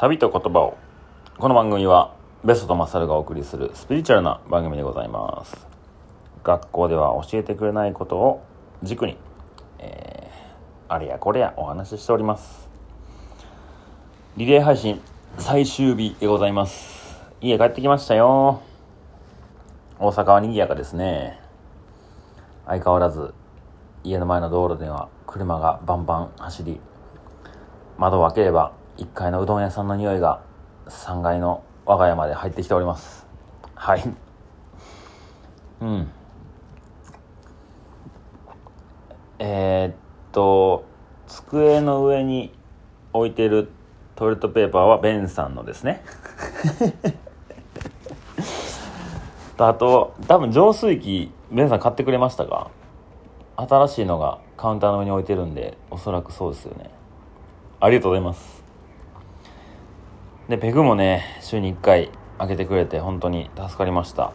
旅と言葉をこの番組はベストとマサルがお送りするスピリチュアルな番組でございます。学校では教えてくれないことを軸に、えー、あれやこれやお話ししております。リレー配信最終日でございます。家帰ってきましたよ。大阪は賑やかですね。相変わらず家の前の道路では車がバンバン走り窓を開ければ1階のうどん屋さんの匂いが3階の我が家まで入ってきております。はい。うん。えー、っと机の上に置いてるトイレットペーパーはベンさんのですね。あと多分浄水器ベンさん買ってくれましたか新しいのがカウンターの上に置いてるんでおそらくそうですよね。ありがとうございます。でペグもね週に1回開けてくれて本当に助かりました。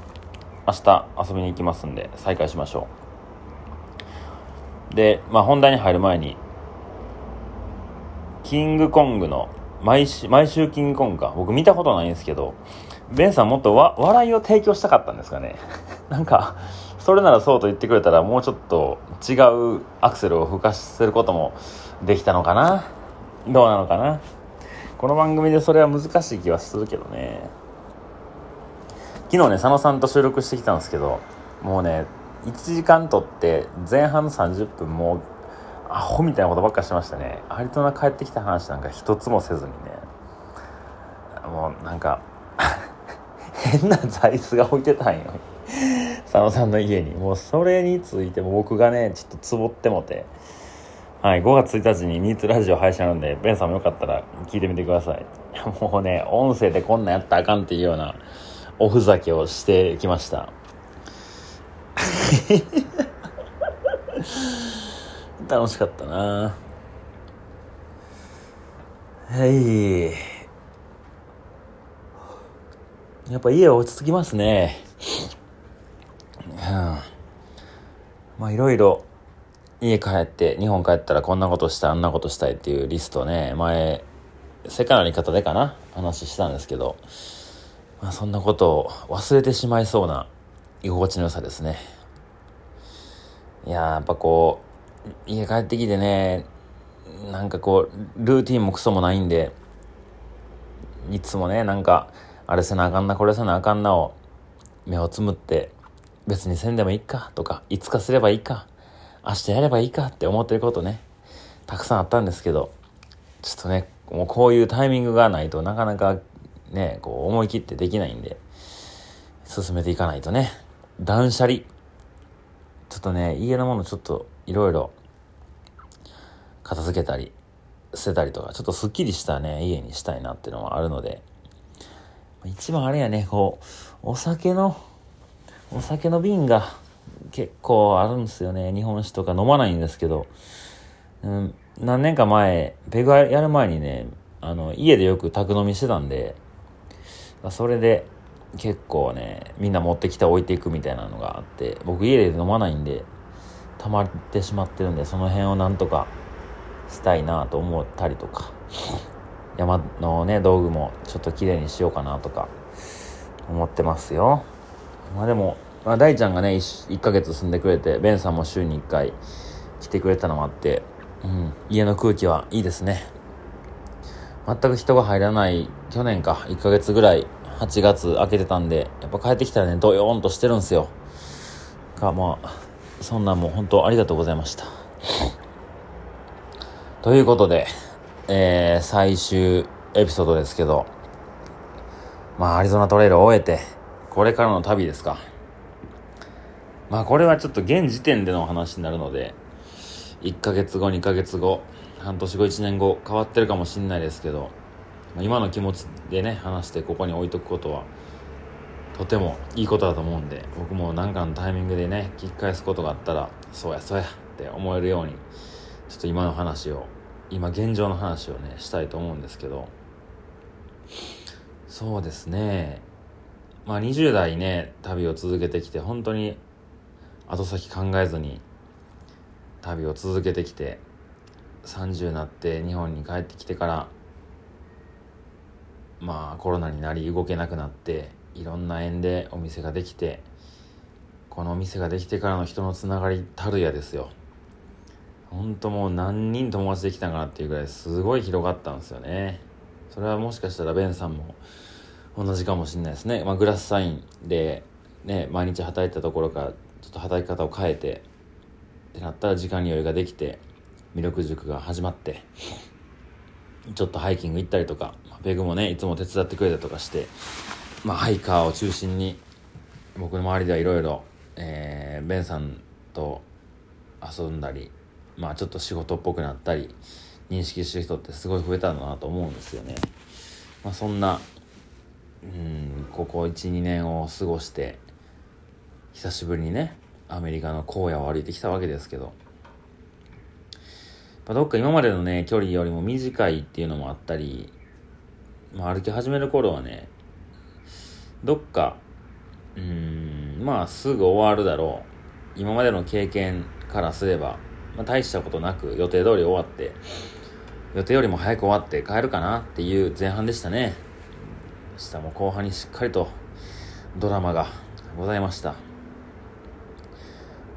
明日遊びに行きますんで再開しましょう。でまあ本題に入る前にキングコングの毎週毎週キングコングか。僕見たことないんですけどベンさんもっとわ笑いを提供したかったんですかね。なんかそれならそうと言ってくれたらもうちょっと違うアクセルを吹かせることもできたのかな。どうなのかな。この番組でそれは難しい気はするけどね。昨日ね佐野さんと収録してきたんですけどもうね1時間とって前半30分もうアホみたいなことばっかしてましたね。アリトナ帰ってきた話なんか一つもせずにね。もうなんか 変な座椅子が置いてたんよ。佐野さんの家に。もうそれについても僕がねちょっとつぼってもて。はい、5月1日にニーツラジオ配信あるんで、ベンさんもよかったら聞いてみてください。もうね、音声でこんなんやったらあかんっていうようなおふざけをしてきました。楽しかったなはい。やっぱ家は落ち着きますね。まあいろいろ家帰って日本帰ったらこんなことしたいあんなことしたいっていうリストね前世界のあり方でかな話したんですけど、まあ、そんなことを忘れてしまいそうな居心地の良さですね。いややっぱこう家帰ってきてねなんかこうルーティンもクソもないんでいつもねなんかあれせなあかんなこれせなあかんなを目をつむって別にせんでもいいかとかいつかすればいいか明日やればいいかって思ってることね、たくさんあったんですけど、ちょっとね、もうこういうタイミングがないとなかなかね、こう思い切ってできないんで、進めていかないとね。断捨離。ちょっとね、家のものちょっといろいろ片付けたり、捨てたりとか、ちょっとスッキリしたね、家にしたいなっていうのもあるので、一番あれやね、こう、お酒の、お酒の瓶が結構あるんですよね。日本酒とか飲まないんですけど、うん、何年か前、ペグやる前にね、あの、家でよく宅飲みしてたんで、それで結構ね、みんな持ってきて置いていくみたいなのがあって、僕家で飲まないんで、溜まってしまってるんで、その辺をなんとかしたいなと思ったりとか、山のね、道具もちょっと綺麗にしようかなとか思ってますよ。まあでも、まあ、大ちゃんがね1、1ヶ月住んでくれて、ベンさんも週に1回来てくれたのもあって、うん、家の空気はいいですね。全く人が入らない去年か、1ヶ月ぐらい、8月開けてたんで、やっぱ帰ってきたらね、ドヨーンとしてるんですよ。か、まあ、そんなんも本当ありがとうございました。ということで、えー、最終エピソードですけど、まあ、アリゾナトレイルを終えて、これからの旅ですか。まあこれはちょっと現時点での話になるので、1ヶ月後、2ヶ月後、半年後、1年後、変わってるかもしんないですけど、今の気持ちでね、話してここに置いとくことは、とてもいいことだと思うんで、僕も何かのタイミングでね、聞き返すことがあったら、そうや、そうやって思えるように、ちょっと今の話を、今現状の話をね、したいと思うんですけど、そうですね、まあ20代ね、旅を続けてきて、本当に後先考えずに旅を続けてきて30になって日本に帰ってきてからまあコロナになり動けなくなっていろんな縁でお店ができてこのお店ができてからの人のつながりたるやですよ。ほんともう何人友達できたかなっていうぐらいすごい広がったんですよね。それはもしかしたらベンさんも同じかもしれないですね、まあ、グラスサインでね毎日働いたところからちょっと働き方を変えてってなったら時間に余裕ができて魅力塾が始まってちょっとハイキング行ったりとかペグもねいつも手伝ってくれたりとかしてまあハイカーを中心に僕の周りではいろいろベンさんと遊んだりまあちょっと仕事っぽくなったり認識してる人ってすごい増えたんだなと思うんですよね。まあ、そんなうんここ12年を過ごして久しぶりにねアメリカの荒野を歩いてきたわけですけど、ま、どっか今までのね距離よりも短いっていうのもあったり、まあ、歩き始める頃はねどっかうんまあすぐ終わるだろう。今までの経験からすれば、まあ、大したことなく予定通り終わって予定よりも早く終わって帰るかなっていう前半でしたね。明日も後半にしっかりとドラマがございました、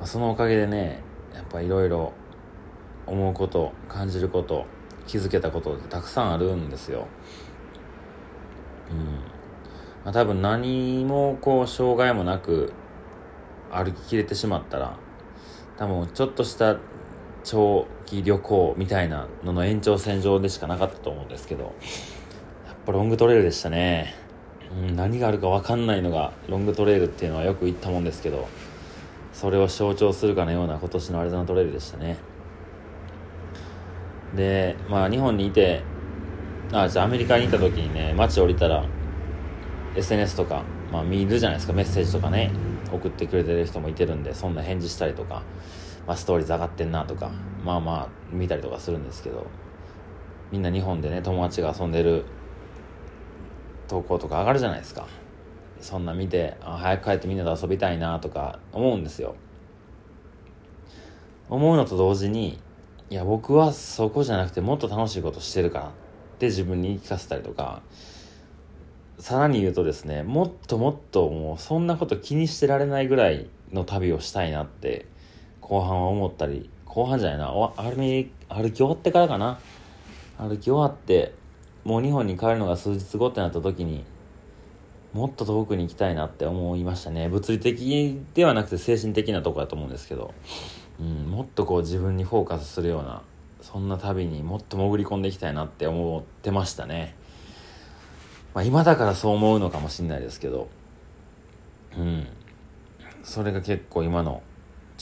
そのおかげでねやっぱいろいろ思うこと感じること気づけたことってたくさんあるんですよ。うん。まあ、多分何もこう障害もなく歩ききれてしまったら多分ちょっとした長期旅行みたいなのの延長線上でしかなかったと思うんですけどやっぱロングトレイルでしたね、うん、何があるか分かんないのがロングトレイルっていうのはよく言ったもんですけどそれを象徴するかのような今年のアリゾナトレイルでしたね。でまあ日本にいてあじゃあアメリカにいた時にね街降りたら SNS とか、まあ、見るじゃないですか。メッセージとかね送ってくれてる人もいてるんでそんな返事したりとか、まあ、ストーリーズ上がってんなとかまあまあ見たりとかするんですけどみんな日本でね友達が遊んでる投稿とか上がるじゃないですか。そんな見て早く帰ってみんなと遊びたいなとか思うんですよ。思うのと同時にいや僕はそこじゃなくてもっと楽しいことしてるからって自分に言い聞かせたりとかさらに言うとですねもっともっともうそんなこと気にしてられないぐらいの旅をしたいなって後半は思ったり後半じゃないな歩歩き終わってからかな。歩き終わってもう日本に帰るのが数日後ってなった時にもっと遠くに行きたいなって思いましたね。物理的ではなくて精神的なとこだと思うんですけど、うん、もっとこう自分にフォーカスするようなそんな旅にもっと潜り込んでいきたいなって思ってましたね。まあ今だからそう思うのかもしれないですけど。うん。それが結構今の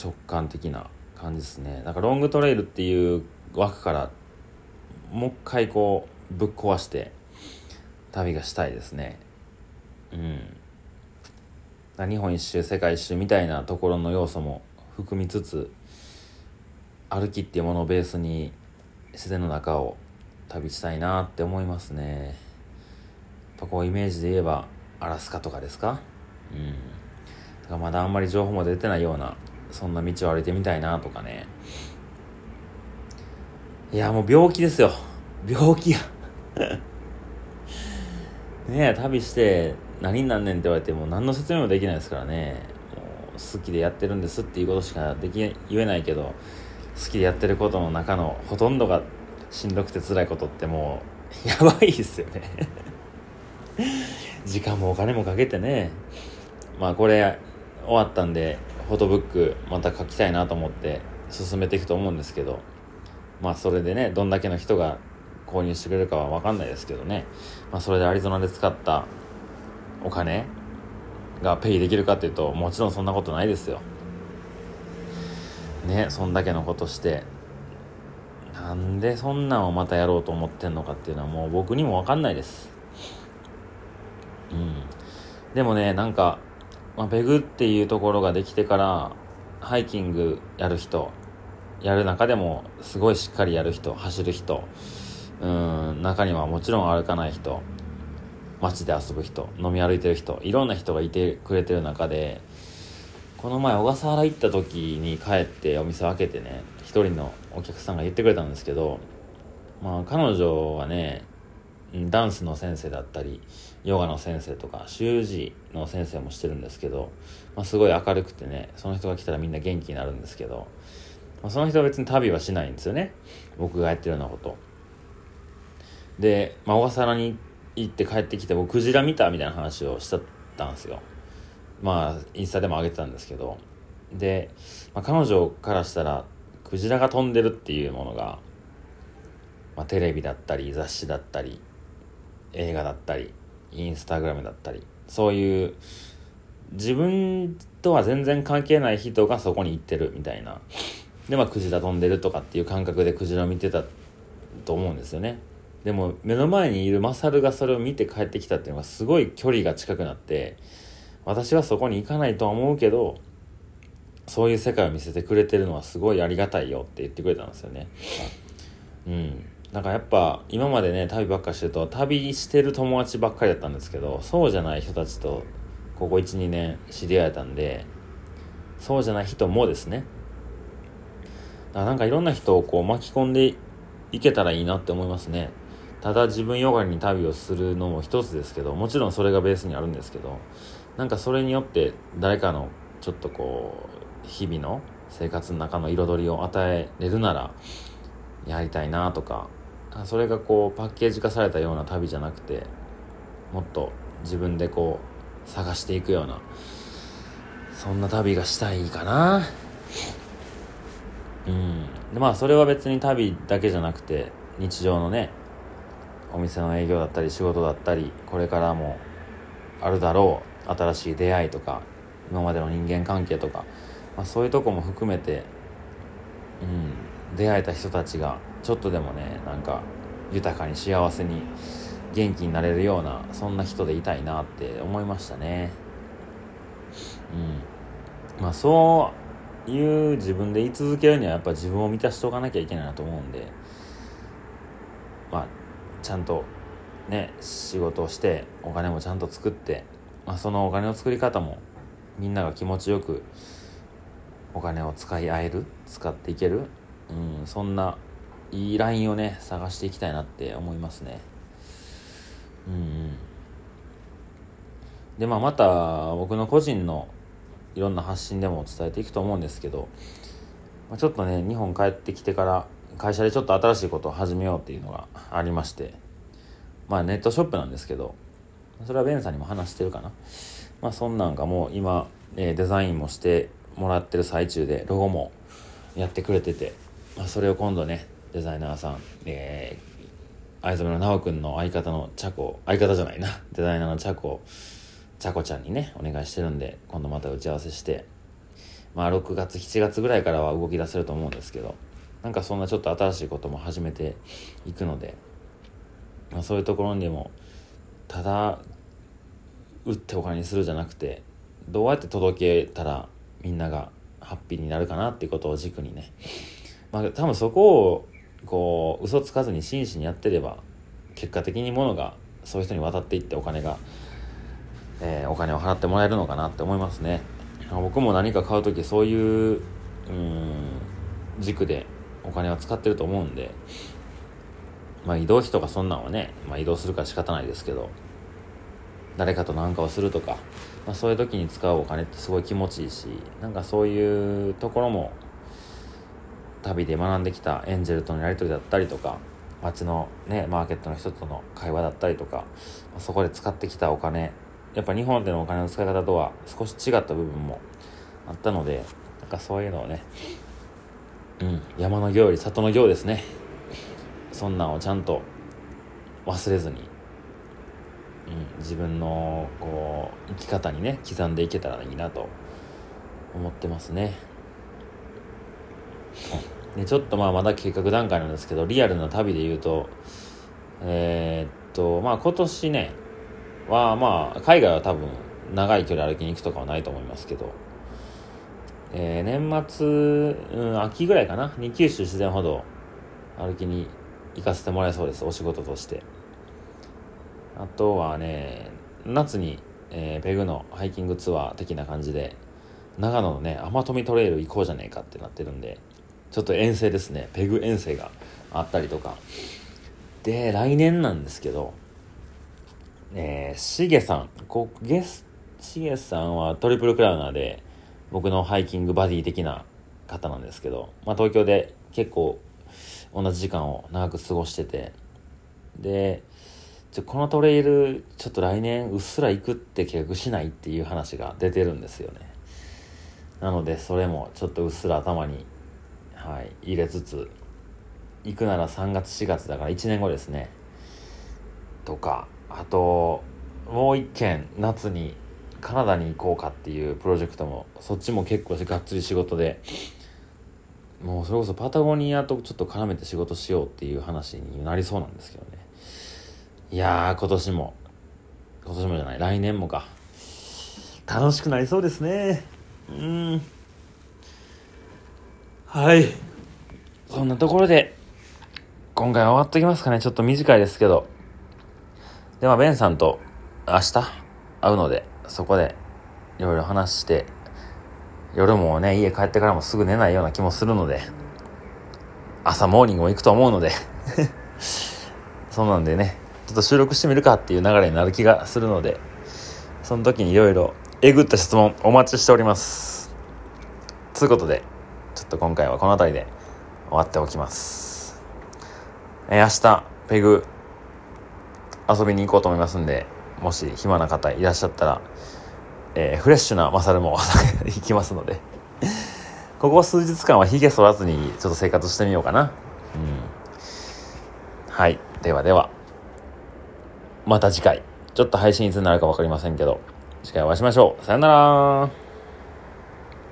直感的な感じですね。だからロングトレイルっていう枠からもう一回こうぶっ壊して旅がしたいですね。うん。日本一周世界一周みたいなところの要素も含みつつ歩きっていうものをベースに自然の中を旅したいなって思いますね。やっぱこうイメージで言えばアラスカとかですか？うん。だからまだあんまり情報も出てないようなそんな道を歩いてみたいなとかね。いやもう病気ですよ。病気や ねえ旅して何になんねんって言われても何の説明もできないですからね。もう好きでやってるんですっていうことしかでき言えないけど好きでやってることの中のほとんどがしんどくて辛いことってもう やばいですよね。時間もお金もかけてね。まあこれ終わったんでフォトブックまた書きたいなと思って進めていくと思うんですけどまあそれでねどんだけの人が購入してくれるかは分かんないですけどね、まあ、それでアリゾナで使ったお金がペイできるかっていうともちろんそんなことないですよ。ねそんだけのことして。なんでそんなんをまたやろうと思ってんのかっていうのはもう僕にも分かんないです。うん。でもねなんか、まあ、ペグっていうところができてからハイキングやる人やる中でもすごいしっかりやる人走る人うん中にはもちろん歩かない人街で遊ぶ人飲み歩いてる人いろんな人がいてくれてる中でこの前小笠原行った時に帰ってお店を開けてね一人のお客さんが言ってくれたんですけどまあ彼女はねダンスの先生だったりヨガの先生とか習字の先生もしてるんですけど、まあ、すごい明るくてねその人が来たらみんな元気になるんですけど、まあ、その人は別に旅はしないんですよね。僕がやってるようなこと。で、まあ、小笠原に行っ行って帰ってきて僕クジラ見たみたいな話をしちゃったんですよ。まあインスタでも上げてたんですけど。で、まあ、彼女からしたらクジラが飛んでるっていうものが、まあ、テレビだったり雑誌だったり映画だったりインスタグラムだったりそういう自分とは全然関係ない人がそこに行ってるみたいな。でまあクジラ飛んでるとかっていう感覚でクジラを見てたと思うんですよね。でも目の前にいるマサルがそれを見て帰ってきたっていうのがすごい距離が近くなって私はそこに行かないとは思うけどそういう世界を見せてくれてるのはすごいありがたいよって言ってくれたんですよね。うん。なんかやっぱ今までね旅ばっかしてると旅してる友達ばっかりだったんですけどそうじゃない人たちとここ12年知り合えたんでそうじゃない人もですね。だからなんかいろんな人をこう巻き込んでいけたらいいなって思いますね。ただ自分よがりに旅をするのも一つですけどもちろんそれがベースにあるんですけどなんかそれによって誰かのちょっとこう日々の生活の中の彩りを与えれるならやりたいなとかそれがこうパッケージ化されたような旅じゃなくてもっと自分でこう探していくようなそんな旅がしたいかな。うん。でまあそれは別に旅だけじゃなくて日常のねお店の営業だったり仕事だったりこれからもあるだろう新しい出会いとか今までの人間関係とか、まあ、そういうとこも含めて、うん、出会えた人たちがちょっとでもねなんか豊かに幸せに元気になれるようなそんな人でいたいなって思いましたね。うん。まあそういう自分で言い続けるにはやっぱ自分を満たしておかなきゃいけないなと思うんでちゃんとね仕事をしてお金もちゃんと作って、まあ、そのお金の作り方もみんなが気持ちよくお金を使い合える使っていける、うん、そんないいラインをね探していきたいなって思いますね。うんうん。でまあまた僕の個人のいろんな発信でも伝えていくと思うんですけど、まあ、ちょっとね日本帰ってきてから会社でちょっと新しいことを始めようっていうのがありましてまあネットショップなんですけどそれはベンさんにも話してるかな。まあそんなんがもう今、えー、デザインもしてもらってる最中でロゴもやってくれてて、まあ、それを今度ねデザイナーさん、えー、藍染めの直くんの相方のチャコ相方じゃないな。デザイナーのチャコチャコちゃんにねお願いしてるんで今度また打ち合わせしてまあ6月7月ぐらいからは動き出せると思うんですけどなんかそんなちょっと新しいことも始めていくので、まあ、そういうところにもただ打ってお金にするじゃなくてどうやって届けたらみんながハッピーになるかなっていうことを軸にね。まあ多分そこをこう嘘つかずに真摯にやってれば結果的にものがそういう人に渡っていってお金が、えー、お金を払ってもらえるのかなって思いますね。僕も何か買う時そういううん軸でお金は使ってると思うんでまあ移動費とかそんなんはね、まあ、移動するから仕方ないですけど誰かと何かをするとか、まあ、そういう時に使うお金ってすごい気持ちいいしなんかそういうところも旅で学んできたエンジェルとのやり取りだったりとか街のねマーケットの人との会話だったりとかまそこで使ってきたお金やっぱ日本でのお金の使い方とは少し違った部分もあったのでなんかそういうのをねうん。山の行より里の行ですね。そんなんをちゃんと忘れずに、うん、自分のこう生き方にね刻んでいけたらいいなと思ってますね。でちょっとまあまだ計画段階なんですけどリアルな旅で言うとえー、っとまあ今年ねはまあ海外は多分長い距離歩きに行くとかはないと思いますけど、えー、年末、うん、秋ぐらいかな。に九州自然ほど歩きに行かせてもらえそうですお仕事として。あとはね夏に、えー、ペグのハイキングツアー的な感じで長野のね天富トレイル行こうじゃねえかってなってるんでちょっと遠征ですね。ペグ遠征があったりとか。で、来年なんですけど、えー、しげさん、こゲス、しげさんはトリプルクラウナーで、僕のハイキングバディ的な方なんですけど、まあ東京で結構同じ時間を長く過ごしてて、で、ちょこのトレイル、ちょっと来年うっすら行くって計画しないっていう話が出てるんですよね。なので、それもちょっとうっすら頭に、はい、入れつつ、行くなら3月4月だから1年後ですね。とか、あと、もう一件夏にカナダに行こうかっていうプロジェクトも、そっちも結構がっつり仕事で、もうそれこそパタゴニアとちょっと絡めて仕事しようっていう話になりそうなんですけどね。いやー、今年も、今年もじゃない、来年もか。楽しくなりそうですね。うん。はい。そんなところで、今回終わっときますかね。ちょっと短いですけど。で、は、ベンさんと明日会うので、そこでいろいろ話して、夜もね、家帰ってからもすぐ寝ないような気もするので、朝モーニングも行くと思うので そうなんでね、ちょっと収録してみるかっていう流れになる気がするので、その時にいろいろえぐった質問お待ちしております。ということで、ちょっと今回はこの辺りで終わっておきます。え、明日、ペグ、遊びに行こうと思いますんで、もし暇な方いらっしゃったら、えー、フレッシュなマサルも 行きますのでここ数日間は髭剃らずにちょっと生活してみようかな。うん。はい。ではでは、また次回。ちょっと配信いつになるか分かりませんけど、次回お会いしましょう。さよなら